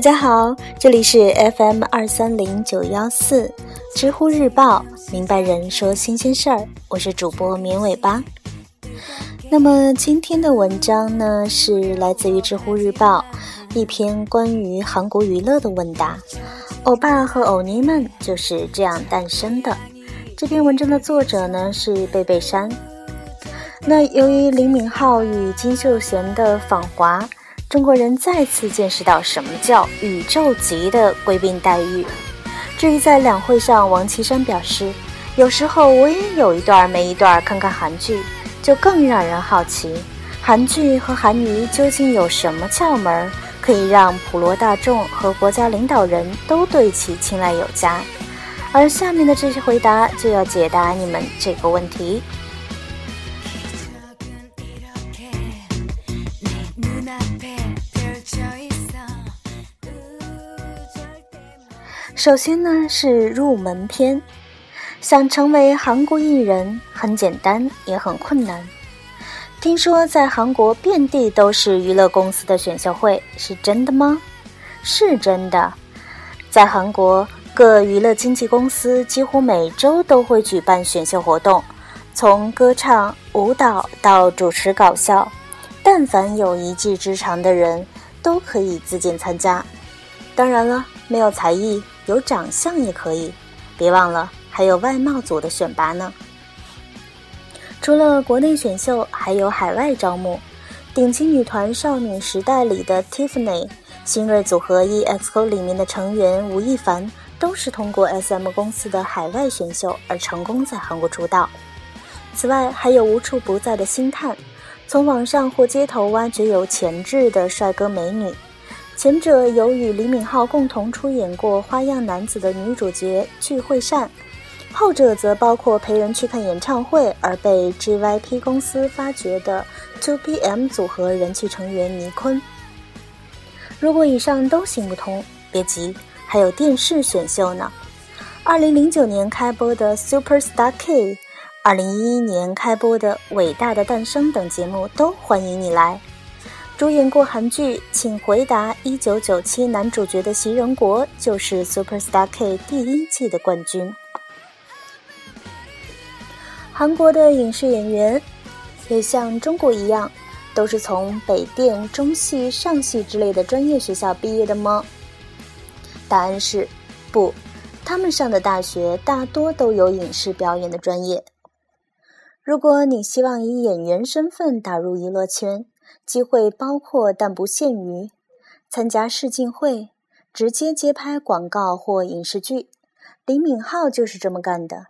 大家好，这里是 FM 二三零九幺四知乎日报，明白人说新鲜事儿，我是主播绵尾巴。那么今天的文章呢，是来自于知乎日报一篇关于韩国娱乐的问答，欧巴和欧尼们就是这样诞生的。这篇文章的作者呢是贝贝山。那由于李敏镐与金秀贤的访华。中国人再次见识到什么叫宇宙级的贵宾待遇。至于在两会上，王岐山表示，有时候我也有一段没一段看看韩剧，就更让人好奇，韩剧和韩娱究竟有什么窍门，可以让普罗大众和国家领导人都对其青睐有加。而下面的这些回答就要解答你们这个问题。首先呢是入门篇，想成为韩国艺人很简单也很困难。听说在韩国遍地都是娱乐公司的选秀会，是真的吗？是真的，在韩国各娱乐经纪公司几乎每周都会举办选秀活动，从歌唱、舞蹈到主持搞笑，但凡有一技之长的人都可以自荐参加。当然了，没有才艺。有长相也可以，别忘了还有外貌组的选拔呢。除了国内选秀，还有海外招募。顶级女团少女时代里的 Tiffany，新锐组合 EXO 里面的成员吴亦凡，都是通过 SM 公司的海外选秀而成功在韩国出道。此外，还有无处不在的星探，从网上或街头挖掘有潜质的帅哥美女。前者有与李敏镐共同出演过《花样男子》的女主角具惠善，后者则包括陪人去看演唱会而被 JYP 公司发掘的 2PM 组合人气成员倪坤。如果以上都行不通，别急，还有电视选秀呢。二零零九年开播的《Super Star K》，二零一一年开播的《伟大的诞生》等节目都欢迎你来。主演过韩剧《请回答一九九七》男主角的席仁国就是 Super Star K 第一季的冠军。韩国的影视演员也像中国一样，都是从北电、中戏、上戏之类的专业学校毕业的吗？答案是不，他们上的大学大多都有影视表演的专业。如果你希望以演员身份打入娱乐圈，机会包括但不限于参加试镜会、直接接拍广告或影视剧。李敏镐就是这么干的。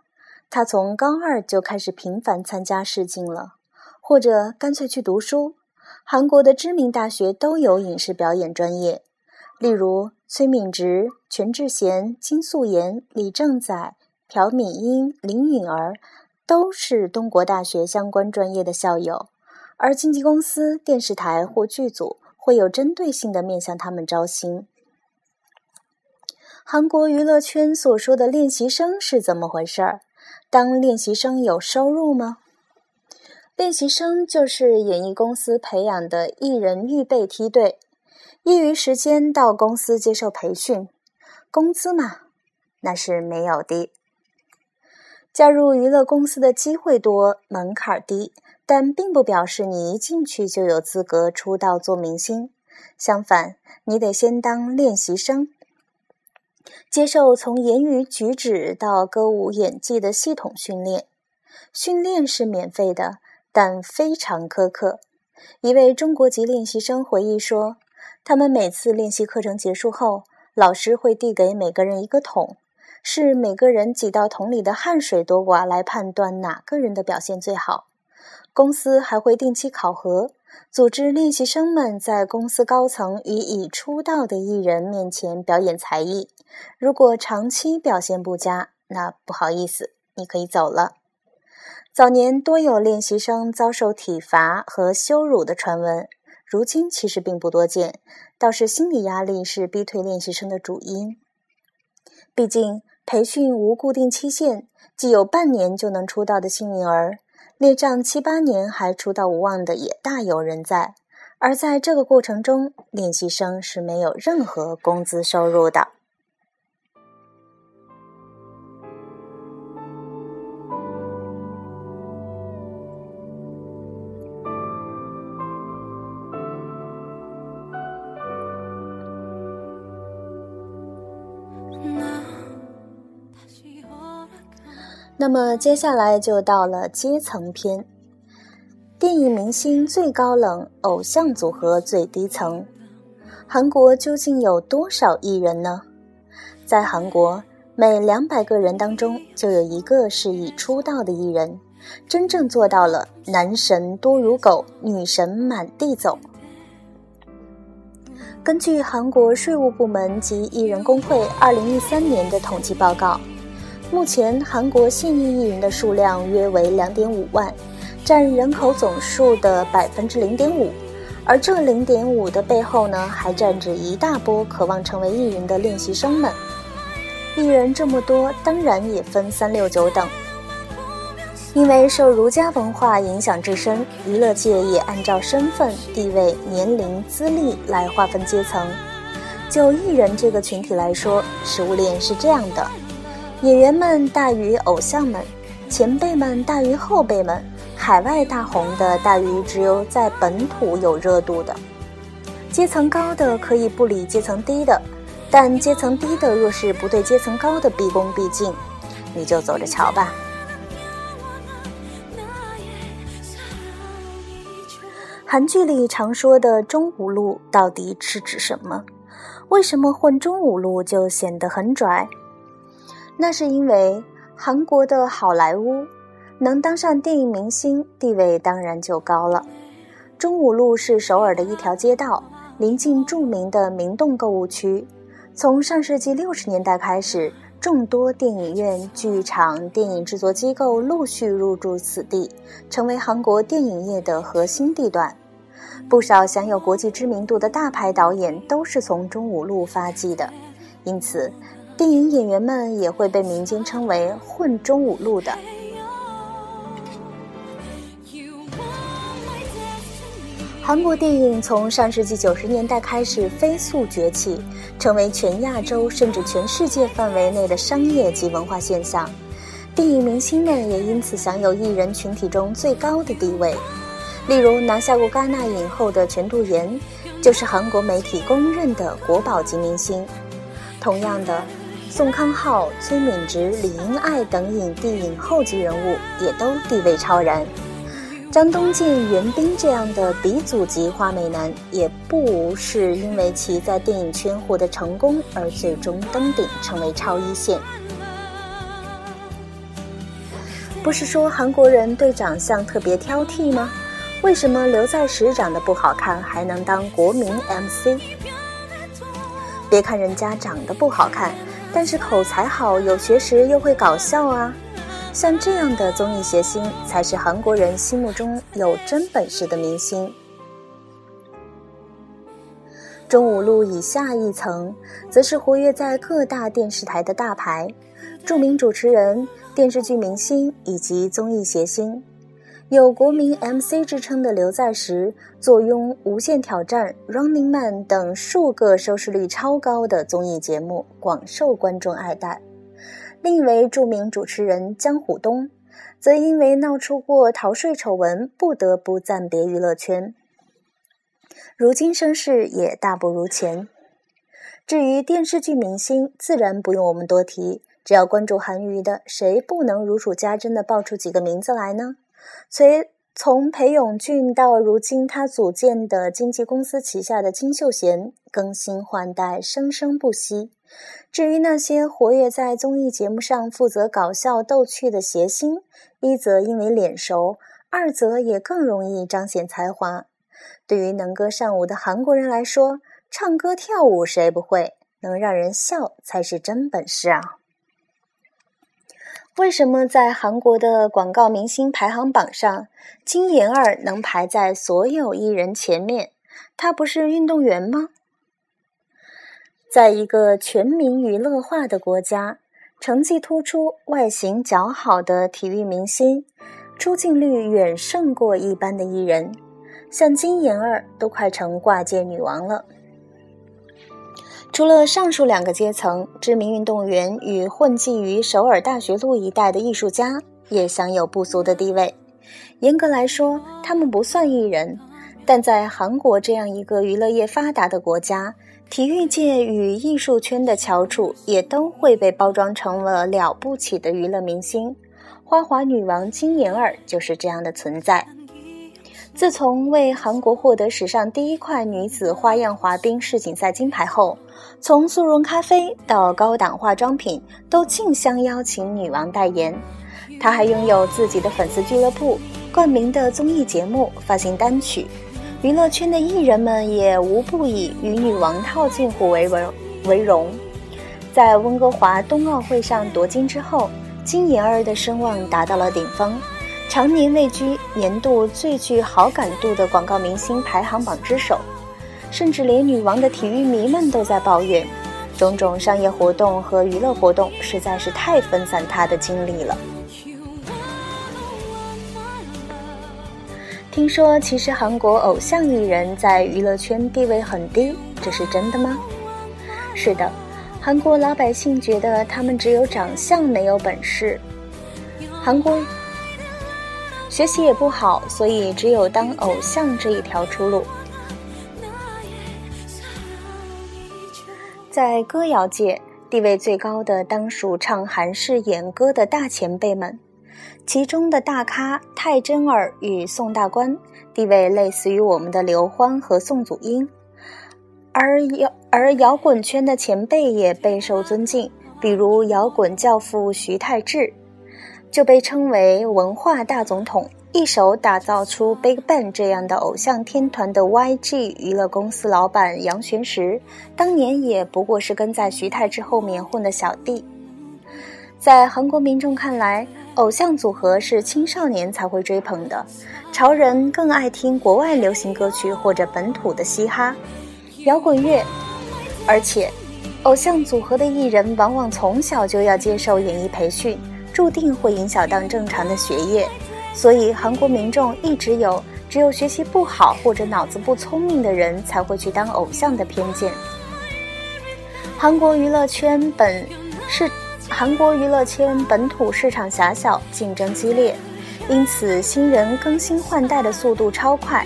他从高二就开始频繁参加试镜了，或者干脆去读书。韩国的知名大学都有影视表演专业，例如崔敏植、全智贤、金素妍、李正宰、朴敏英、林允儿，都是东国大学相关专业的校友。而经纪公司、电视台或剧组会有针对性的面向他们招新。韩国娱乐圈所说的练习生是怎么回事儿？当练习生有收入吗？练习生就是演艺公司培养的艺人预备梯队，业余时间到公司接受培训，工资嘛，那是没有的。加入娱乐公司的机会多，门槛低。但并不表示你一进去就有资格出道做明星，相反，你得先当练习生，接受从言语举止到歌舞演技的系统训练。训练是免费的，但非常苛刻。一位中国籍练习生回忆说：“他们每次练习课程结束后，老师会递给每个人一个桶，是每个人挤到桶里的汗水多寡来判断哪个人的表现最好。”公司还会定期考核，组织练习生们在公司高层与已出道的艺人面前表演才艺。如果长期表现不佳，那不好意思，你可以走了。早年多有练习生遭受体罚和羞辱的传闻，如今其实并不多见，倒是心理压力是逼退练习生的主因。毕竟培训无固定期限，既有半年就能出道的幸运儿。列账七八年还出道无望的也大有人在，而在这个过程中，练习生是没有任何工资收入的。那么接下来就到了阶层篇。电影明星最高冷，偶像组合最低层。韩国究竟有多少艺人呢？在韩国，每两百个人当中就有一个是已出道的艺人，真正做到了男神多如狗，女神满地走。根据韩国税务部门及艺人工会二零一三年的统计报告。目前，韩国现役艺人的数量约为两点五万，占人口总数的百分之零点五。而这零点五的背后呢，还站着一大波渴望成为艺人的练习生们。艺人这么多，当然也分三六九等。因为受儒家文化影响至深，娱乐界也按照身份、地位、年龄、资历来划分阶层。就艺人这个群体来说，食物链是这样的。演员们大于偶像们，前辈们大于后辈们，海外大红的大于只有在本土有热度的。阶层高的可以不理阶层低的，但阶层低的若是不对阶层高的毕恭毕敬，你就走着瞧吧。韩剧里常说的“中五路”到底是指什么？为什么混中五路就显得很拽？那是因为韩国的好莱坞能当上电影明星，地位当然就高了。中五路是首尔的一条街道，临近著名的明洞购物区。从上世纪六十年代开始，众多电影院、剧场、电影制作机构陆续入驻此地，成为韩国电影业的核心地段。不少享有国际知名度的大牌导演都是从中五路发迹的，因此。电影演员们也会被民间称为“混中五路”的。韩国电影从上世纪九十年代开始飞速崛起，成为全亚洲甚至全世界范围内的商业及文化现象。电影明星们也因此享有艺人群体中最高的地位。例如，拿下过戛纳影后的全度妍，就是韩国媒体公认的国宝级明星。同样的。宋康昊、崔敏植、李英爱等影帝影后级人物也都地位超然。张东健、袁彬这样的鼻祖级花美男，也不无是因为其在电影圈获得成功而最终登顶，成为超一线。不是说韩国人对长相特别挑剔吗？为什么刘在石长得不好看还能当国民 MC？别看人家长得不好看。但是口才好，有学识又会搞笑啊！像这样的综艺谐星，才是韩国人心目中有真本事的明星。中五路以下一层，则是活跃在各大电视台的大牌、著名主持人、电视剧明星以及综艺谐星。有国民 MC 之称的刘在石，坐拥《无限挑战》《Running Man》等数个收视率超高的综艺节目，广受观众爱戴。另一位著名主持人江虎东，则因为闹出过逃税丑闻，不得不暂别娱乐圈。如今声势也大不如前。至于电视剧明星，自然不用我们多提，只要关注韩娱的，谁不能如数家珍的报出几个名字来呢？随从裴勇俊到如今他组建的经纪公司旗下的金秀贤，更新换代，生生不息。至于那些活跃在综艺节目上负责搞笑逗趣的谐星，一则因为脸熟，二则也更容易彰显才华。对于能歌善舞的韩国人来说，唱歌跳舞谁不会？能让人笑才是真本事啊！为什么在韩国的广告明星排行榜上，金妍儿能排在所有艺人前面？她不是运动员吗？在一个全民娱乐化的国家，成绩突出、外形姣好的体育明星，出镜率远胜过一般的艺人。像金妍儿都快成挂件女王了。除了上述两个阶层，知名运动员与混迹于首尔大学路一带的艺术家也享有不俗的地位。严格来说，他们不算艺人，但在韩国这样一个娱乐业发达的国家，体育界与艺术圈的翘楚也都会被包装成了了不起的娱乐明星。花滑女王金妍儿就是这样的存在。自从为韩国获得史上第一块女子花样滑冰世锦赛金牌后，从速溶咖啡到高档化妆品，都竞相邀请女王代言。她还拥有自己的粉丝俱乐部、冠名的综艺节目、发行单曲。娱乐圈的艺人们也无不以与女王套近乎为为为荣。在温哥华冬奥会上夺金之后，金妍儿的声望达到了顶峰。常年位居年度最具好感度的广告明星排行榜之首，甚至连女王的体育迷们都在抱怨，种种商业活动和娱乐活动实在是太分散她的精力了。听说，其实韩国偶像艺人在娱乐圈地位很低，这是真的吗？是的，韩国老百姓觉得他们只有长相没有本事。韩国。学习也不好，所以只有当偶像这一条出路。在歌谣界，地位最高的当属唱韩式演歌的大前辈们，其中的大咖泰真儿与宋大官，地位类似于我们的刘欢和宋祖英。而摇而摇滚圈的前辈也备受尊敬，比如摇滚教父徐太志。就被称为文化大总统，一手打造出 BigBang 这样的偶像天团的 YG 娱乐公司老板杨玄石，当年也不过是跟在徐太志后面混的小弟。在韩国民众看来，偶像组合是青少年才会追捧的，潮人更爱听国外流行歌曲或者本土的嘻哈、摇滚乐，而且，偶像组合的艺人往往从小就要接受演艺培训。注定会影响到正常的学业，所以韩国民众一直有只有学习不好或者脑子不聪明的人才会去当偶像的偏见。韩国娱乐圈本是韩国娱乐圈本土市场狭小，竞争激烈，因此新人更新换代的速度超快。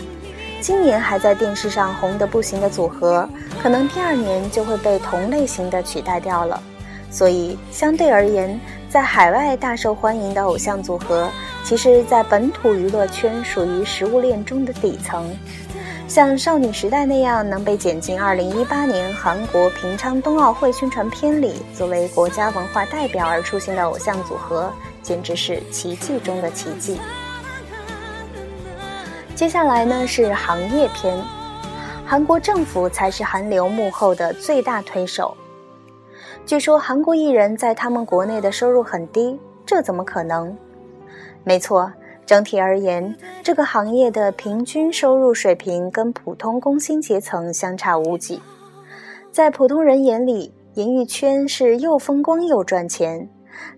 今年还在电视上红得不行的组合，可能第二年就会被同类型的取代掉了。所以相对而言，在海外大受欢迎的偶像组合，其实，在本土娱乐圈属于食物链中的底层。像少女时代那样能被剪进2018年韩国平昌冬奥会宣传片里，作为国家文化代表而出现的偶像组合，简直是奇迹中的奇迹。接下来呢是行业篇，韩国政府才是韩流幕后的最大推手。据说韩国艺人在他们国内的收入很低，这怎么可能？没错，整体而言，这个行业的平均收入水平跟普通工薪阶层相差无几。在普通人眼里，演艺圈是又风光又赚钱。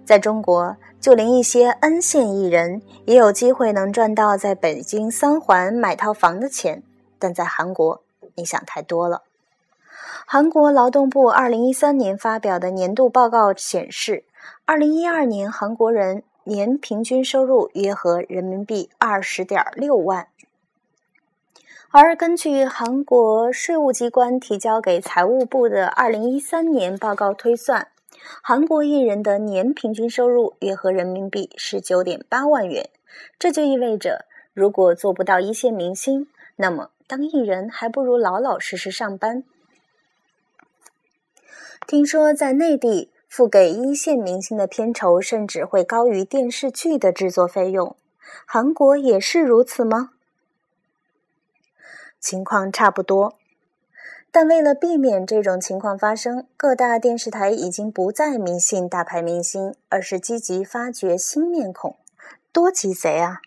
在中国，就连一些 N 线艺人也有机会能赚到在北京三环买套房的钱，但在韩国，你想太多了。韩国劳动部二零一三年发表的年度报告显示，二零一二年韩国人年平均收入约合人民币二十点六万。而根据韩国税务机关提交给财务部的二零一三年报告推算，韩国艺人的年平均收入约合人民币十九点八万元。这就意味着，如果做不到一线明星，那么当艺人还不如老老实实上班。听说在内地付给一线明星的片酬甚至会高于电视剧的制作费用，韩国也是如此吗？情况差不多，但为了避免这种情况发生，各大电视台已经不再迷信大牌明星，而是积极发掘新面孔，多鸡贼啊！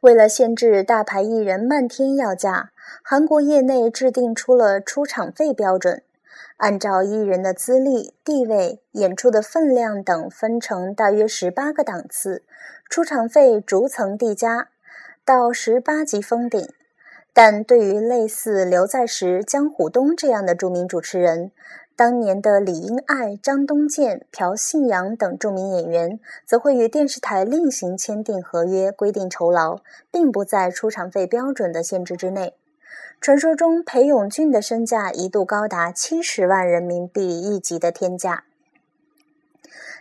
为了限制大牌艺人漫天要价。韩国业内制定出了出场费标准，按照艺人的资历、地位、演出的分量等分成大约十八个档次，出场费逐层递加。到十八级封顶。但对于类似刘在石、江虎东这样的著名主持人，当年的李英爱、张东健、朴信阳等著名演员，则会与电视台另行签订合约，规定酬劳，并不在出场费标准的限制之内。传说中，裴勇俊的身价一度高达七十万人民币一级的天价。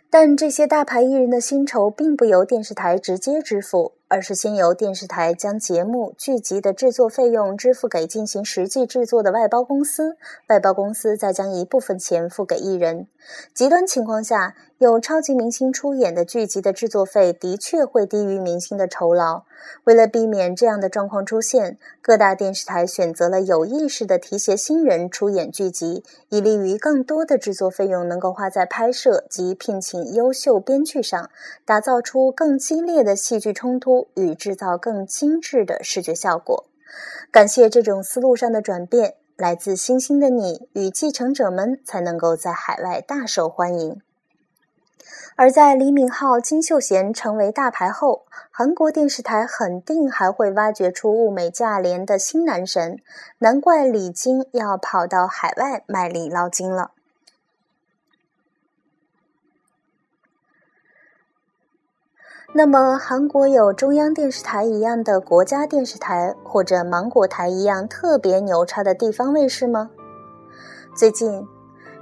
但这些大牌艺人的薪酬并不由电视台直接支付。而是先由电视台将节目剧集的制作费用支付给进行实际制作的外包公司，外包公司再将一部分钱付给艺人。极端情况下，有超级明星出演的剧集的制作费的确会低于明星的酬劳。为了避免这样的状况出现，各大电视台选择了有意识的提携新人出演剧集，以利于更多的制作费用能够花在拍摄及聘请优秀编剧上，打造出更激烈的戏剧冲突。与制造更精致的视觉效果。感谢这种思路上的转变，来自星星的你与继承者们才能够在海外大受欢迎。而在李敏镐、金秀贤成为大牌后，韩国电视台肯定还会挖掘出物美价廉的新男神，难怪李菁要跑到海外卖力捞金了。那么，韩国有中央电视台一样的国家电视台，或者芒果台一样特别牛叉的地方卫视吗？最近，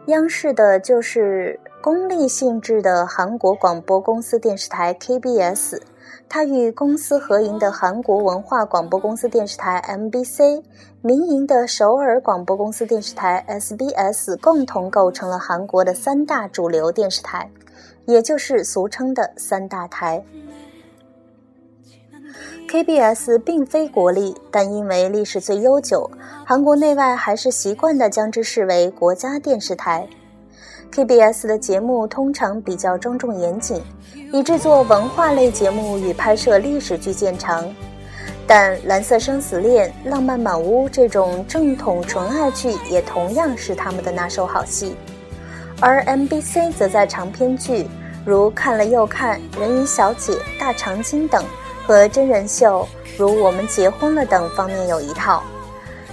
央视的就是公立性质的韩国广播公司电视台 KBS，它与公私合营的韩国文化广播公司电视台 MBC、民营的首尔广播公司电视台 SBS 共同构成了韩国的三大主流电视台。也就是俗称的三大台。KBS 并非国立，但因为历史最悠久，韩国内外还是习惯地将之视为国家电视台。KBS 的节目通常比较庄重严谨，以制作文化类节目与拍摄历史剧见长。但《蓝色生死恋》《浪漫满屋》这种正统纯爱剧也同样是他们的拿手好戏。而 MBC 则在长篇剧如《看了又看》《人鱼小姐》《大长今》等和真人秀如《我们结婚了》等方面有一套。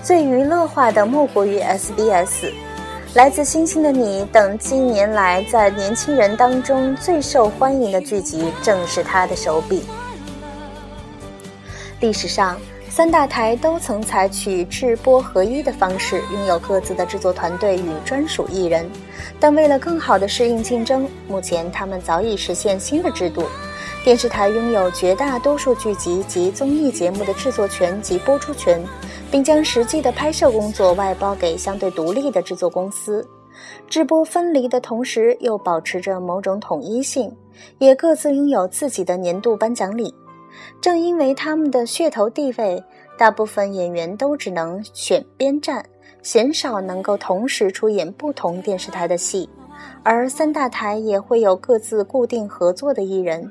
最娱乐化的莫过于 SBS，《来自星星的你》等近年来在年轻人当中最受欢迎的剧集，正是他的手笔。历史上。三大台都曾采取制播合一的方式，拥有各自的制作团队与专属艺人。但为了更好地适应竞争，目前他们早已实现新的制度：电视台拥有绝大多数剧集及综艺节目的制作权及播出权，并将实际的拍摄工作外包给相对独立的制作公司。制播分离的同时，又保持着某种统一性，也各自拥有自己的年度颁奖礼。正因为他们的噱头地位，大部分演员都只能选边站，鲜少能够同时出演不同电视台的戏。而三大台也会有各自固定合作的艺人，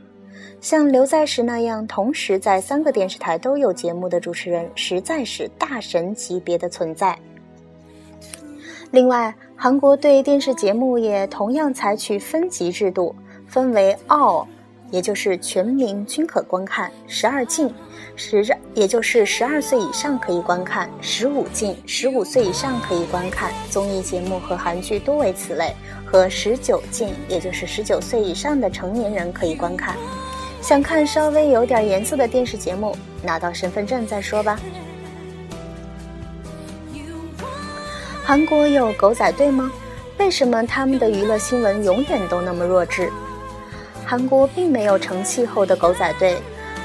像刘在石那样同时在三个电视台都有节目的主持人，实在是大神级别的存在。另外，韩国对电视节目也同样采取分级制度，分为奥。也就是全民均可观看十二禁，十也就是十二岁以上可以观看十五禁，十五岁以上可以观看综艺节目和韩剧多为此类，和十九禁，也就是十九岁以上的成年人可以观看。想看稍微有点颜色的电视节目，拿到身份证再说吧。韩国有狗仔队吗？为什么他们的娱乐新闻永远都那么弱智？韩国并没有成气候的狗仔队，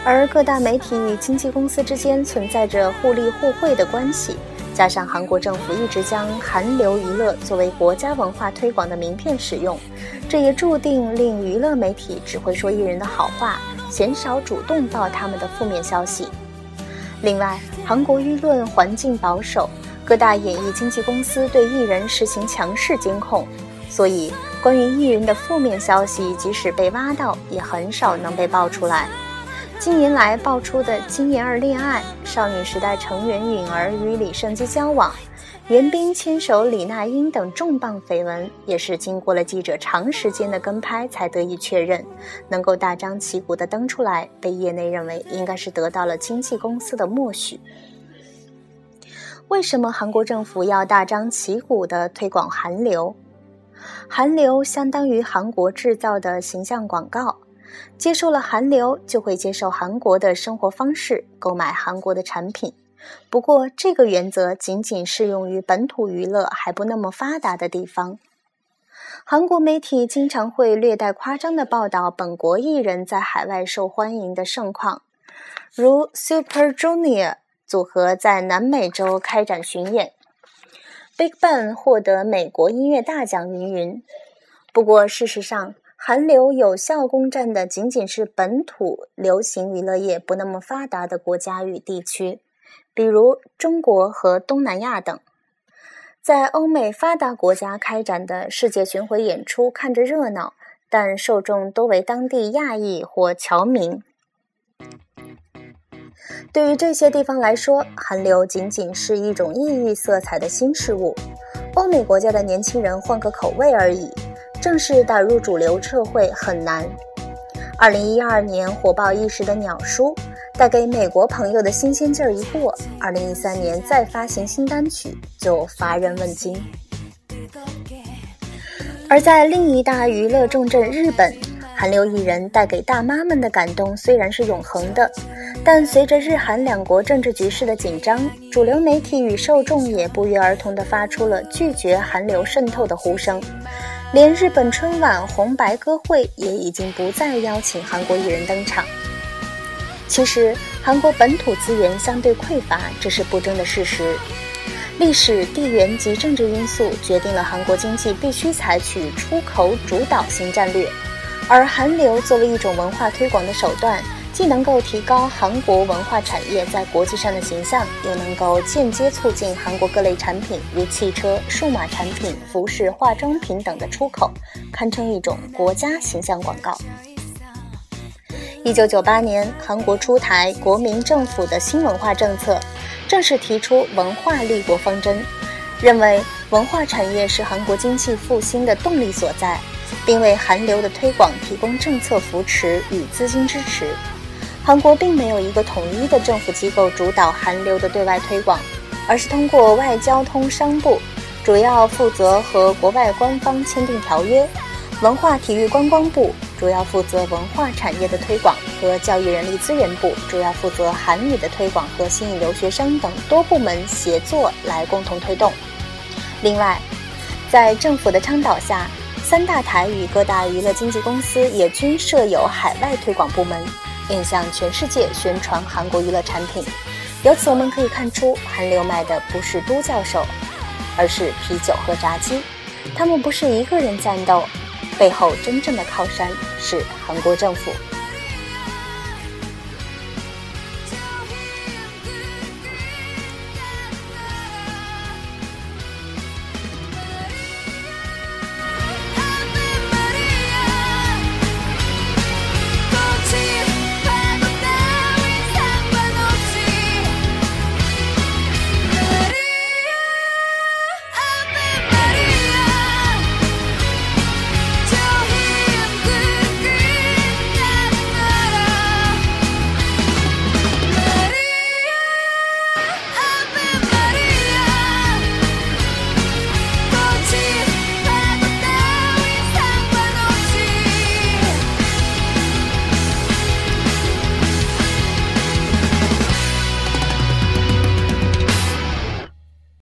而各大媒体与经纪公司之间存在着互利互惠的关系，加上韩国政府一直将韩流娱乐作为国家文化推广的名片使用，这也注定令娱乐媒体只会说艺人的好话，鲜少主动报他们的负面消息。另外，韩国舆论环境保守，各大演艺经纪公司对艺人实行强势监控。所以，关于艺人的负面消息，即使被挖到，也很少能被爆出来。近年来爆出的金妍儿恋爱、少女时代成员允儿与李胜基交往、袁冰牵手李那英等重磅绯闻，也是经过了记者长时间的跟拍才得以确认，能够大张旗鼓的登出来，被业内认为应该是得到了经纪公司的默许。为什么韩国政府要大张旗鼓的推广韩流？韩流相当于韩国制造的形象广告，接受了韩流就会接受韩国的生活方式，购买韩国的产品。不过，这个原则仅仅适用于本土娱乐还不那么发达的地方。韩国媒体经常会略带夸张地报道本国艺人在海外受欢迎的盛况，如 Super Junior 组合在南美洲开展巡演，Big Bang 获得美国音乐大奖，云云。不过，事实上，韩流有效攻占的仅仅是本土流行娱乐业不那么发达的国家与地区。比如中国和东南亚等，在欧美发达国家开展的世界巡回演出看着热闹，但受众多为当地亚裔或侨民。对于这些地方来说，韩流仅仅是一种异域色彩的新事物。欧美国家的年轻人换个口味而已，正式打入主流社会很难。二零一二年火爆一时的鸟叔。带给美国朋友的新鲜劲儿一过，二零一三年再发行新单曲就乏人问津。而在另一大娱乐重镇日本，韩流艺人带给大妈们的感动虽然是永恒的，但随着日韩两国政治局势的紧张，主流媒体与受众也不约而同地发出了拒绝韩流渗透的呼声，连日本春晚红白歌会也已经不再邀请韩国艺人登场。其实，韩国本土资源相对匮乏，这是不争的事实。历史、地缘及政治因素决定了韩国经济必须采取出口主导型战略，而韩流作为一种文化推广的手段，既能够提高韩国文化产业在国际上的形象，又能够间接促进韩国各类产品如汽车、数码产品、服饰、化妆品等的出口，堪称一种国家形象广告。一九九八年，韩国出台国民政府的新文化政策，正式提出文化立国方针，认为文化产业是韩国经济复兴的动力所在，并为韩流的推广提供政策扶持与资金支持。韩国并没有一个统一的政府机构主导韩流的对外推广，而是通过外交通商部，主要负责和国外官方签订条约；文化体育观光部。主要负责文化产业的推广和教育人力资源部，主要负责韩语的推广和吸引留学生等多部门协作来共同推动。另外，在政府的倡导下，三大台与各大娱乐经纪公司也均设有海外推广部门，面向全世界宣传韩国娱乐产品。由此我们可以看出，韩流卖的不是都教授，而是啤酒和炸鸡。他们不是一个人战斗。背后真正的靠山是韩国政府。